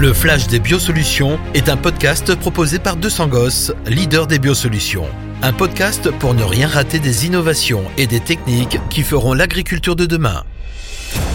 Le Flash des Biosolutions est un podcast proposé par 200 Gosses, leader des biosolutions. Un podcast pour ne rien rater des innovations et des techniques qui feront l'agriculture de demain.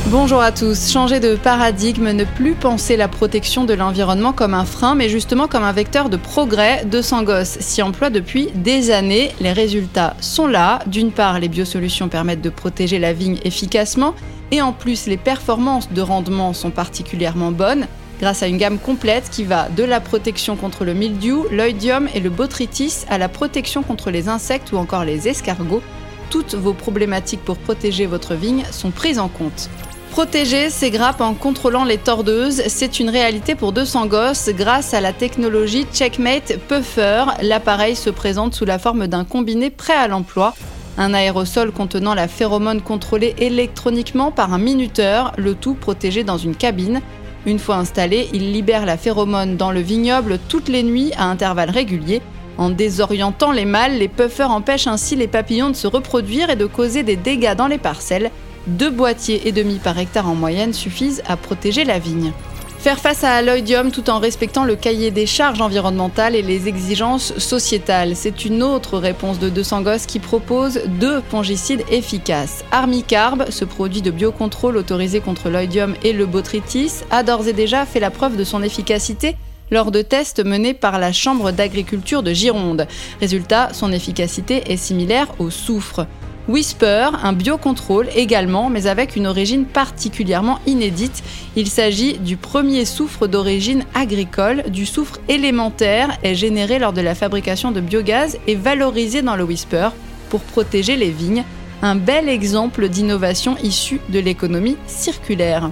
Bonjour à tous. Changer de paradigme, ne plus penser la protection de l'environnement comme un frein, mais justement comme un vecteur de progrès. 200 Gosses s'y emploie depuis des années. Les résultats sont là. D'une part, les biosolutions permettent de protéger la vigne efficacement, et en plus, les performances de rendement sont particulièrement bonnes grâce à une gamme complète qui va de la protection contre le mildiou, l'oïdium et le botrytis à la protection contre les insectes ou encore les escargots. Toutes vos problématiques pour protéger votre vigne sont prises en compte. Protéger ses grappes en contrôlant les tordeuses, c'est une réalité pour 200 gosses grâce à la technologie Checkmate Puffer. L'appareil se présente sous la forme d'un combiné prêt à l'emploi. Un aérosol contenant la phéromone contrôlée électroniquement par un minuteur, le tout protégé dans une cabine. Une fois installé, il libère la phéromone dans le vignoble toutes les nuits à intervalles réguliers. En désorientant les mâles, les puffers empêchent ainsi les papillons de se reproduire et de causer des dégâts dans les parcelles. Deux boîtiers et demi par hectare en moyenne suffisent à protéger la vigne. Faire face à l'oïdium tout en respectant le cahier des charges environnementales et les exigences sociétales, c'est une autre réponse de 200 gosses qui propose deux fongicides efficaces. Armicarb, ce produit de biocontrôle autorisé contre l'oïdium et le botrytis, a d'ores et déjà fait la preuve de son efficacité lors de tests menés par la Chambre d'agriculture de Gironde. Résultat, son efficacité est similaire au soufre. Whisper, un biocontrôle également, mais avec une origine particulièrement inédite. Il s'agit du premier soufre d'origine agricole. Du soufre élémentaire est généré lors de la fabrication de biogaz et valorisé dans le Whisper pour protéger les vignes. Un bel exemple d'innovation issue de l'économie circulaire.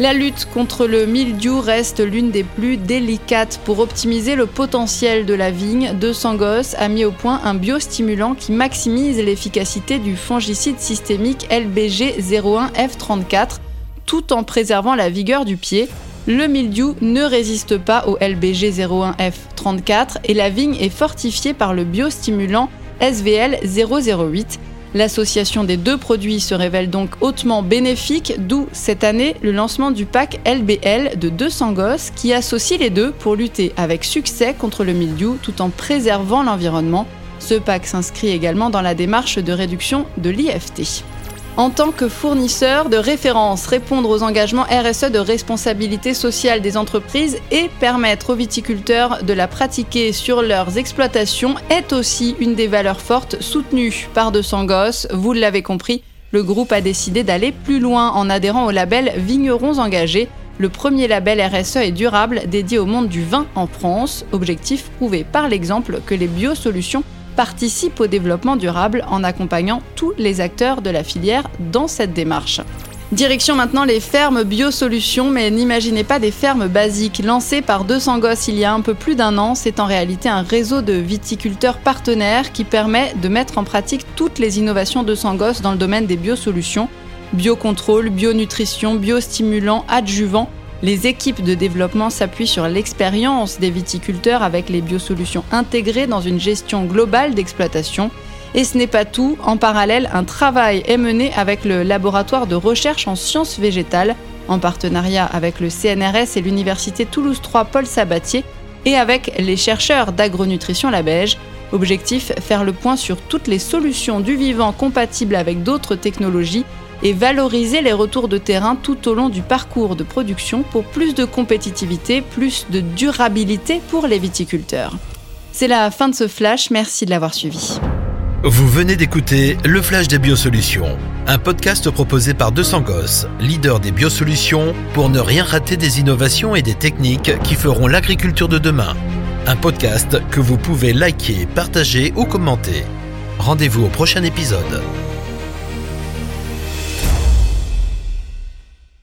La lutte contre le mildiou reste l'une des plus délicates. Pour optimiser le potentiel de la vigne, De Sangos a mis au point un biostimulant qui maximise l'efficacité du fongicide systémique LBG 01F34 tout en préservant la vigueur du pied. Le mildiou ne résiste pas au LBG 01F34 et la vigne est fortifiée par le biostimulant SVL 008 L'association des deux produits se révèle donc hautement bénéfique, d'où cette année le lancement du pack LBL de 200 gosses qui associe les deux pour lutter avec succès contre le mildiou tout en préservant l'environnement. Ce pack s'inscrit également dans la démarche de réduction de l'IFT en tant que fournisseur de référence, répondre aux engagements RSE de responsabilité sociale des entreprises et permettre aux viticulteurs de la pratiquer sur leurs exploitations est aussi une des valeurs fortes soutenues par De Sangos. Vous l'avez compris, le groupe a décidé d'aller plus loin en adhérant au label Vignerons engagés, le premier label RSE et durable dédié au monde du vin en France. Objectif prouvé par l'exemple que les biosolutions participe au développement durable en accompagnant tous les acteurs de la filière dans cette démarche. Direction maintenant les fermes biosolutions, mais n'imaginez pas des fermes basiques. Lancées par 200 gosses il y a un peu plus d'un an, c'est en réalité un réseau de viticulteurs partenaires qui permet de mettre en pratique toutes les innovations 200 gosses dans le domaine des biosolutions. Biocontrôle, bionutrition, biostimulants, adjuvants, les équipes de développement s'appuient sur l'expérience des viticulteurs avec les biosolutions intégrées dans une gestion globale d'exploitation. Et ce n'est pas tout, en parallèle, un travail est mené avec le laboratoire de recherche en sciences végétales, en partenariat avec le CNRS et l'Université Toulouse 3 Paul Sabatier, et avec les chercheurs d'agronutrition La Beige. Objectif faire le point sur toutes les solutions du vivant compatibles avec d'autres technologies et valoriser les retours de terrain tout au long du parcours de production pour plus de compétitivité, plus de durabilité pour les viticulteurs. C'est la fin de ce flash, merci de l'avoir suivi. Vous venez d'écouter Le Flash des Biosolutions, un podcast proposé par 200 Gosses, leader des biosolutions, pour ne rien rater des innovations et des techniques qui feront l'agriculture de demain. Un podcast que vous pouvez liker, partager ou commenter. Rendez-vous au prochain épisode.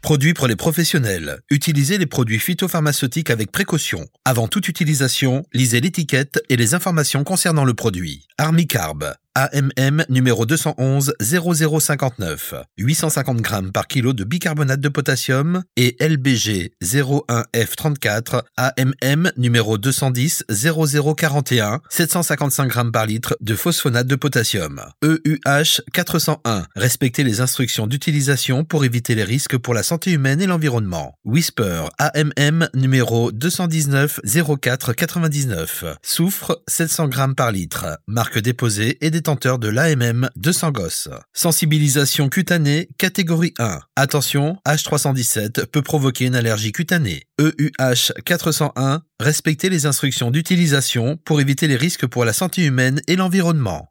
Produits pour les professionnels. Utilisez les produits phytopharmaceutiques avec précaution. Avant toute utilisation, lisez l'étiquette et les informations concernant le produit. Armicarb, AMM numéro 211 0059, 850 grammes par kilo de bicarbonate de potassium et LBG 01F34 AMM numéro 210 0041, 755 grammes par litre de phosphonate de potassium. EUH 401, respecter les instructions d'utilisation pour éviter les risques pour la santé humaine et l'environnement. Whisper AMM numéro 219 04 99, soufre 700 grammes par litre, marque déposée et détenteur de l'AMM 200 gosses. Sensibilisation cutanée catégorie 1. Attention, H317 peut provoquer une allergie cutanée. EUH 401, respecter les instructions d'utilisation pour éviter les risques pour la santé humaine et l'environnement.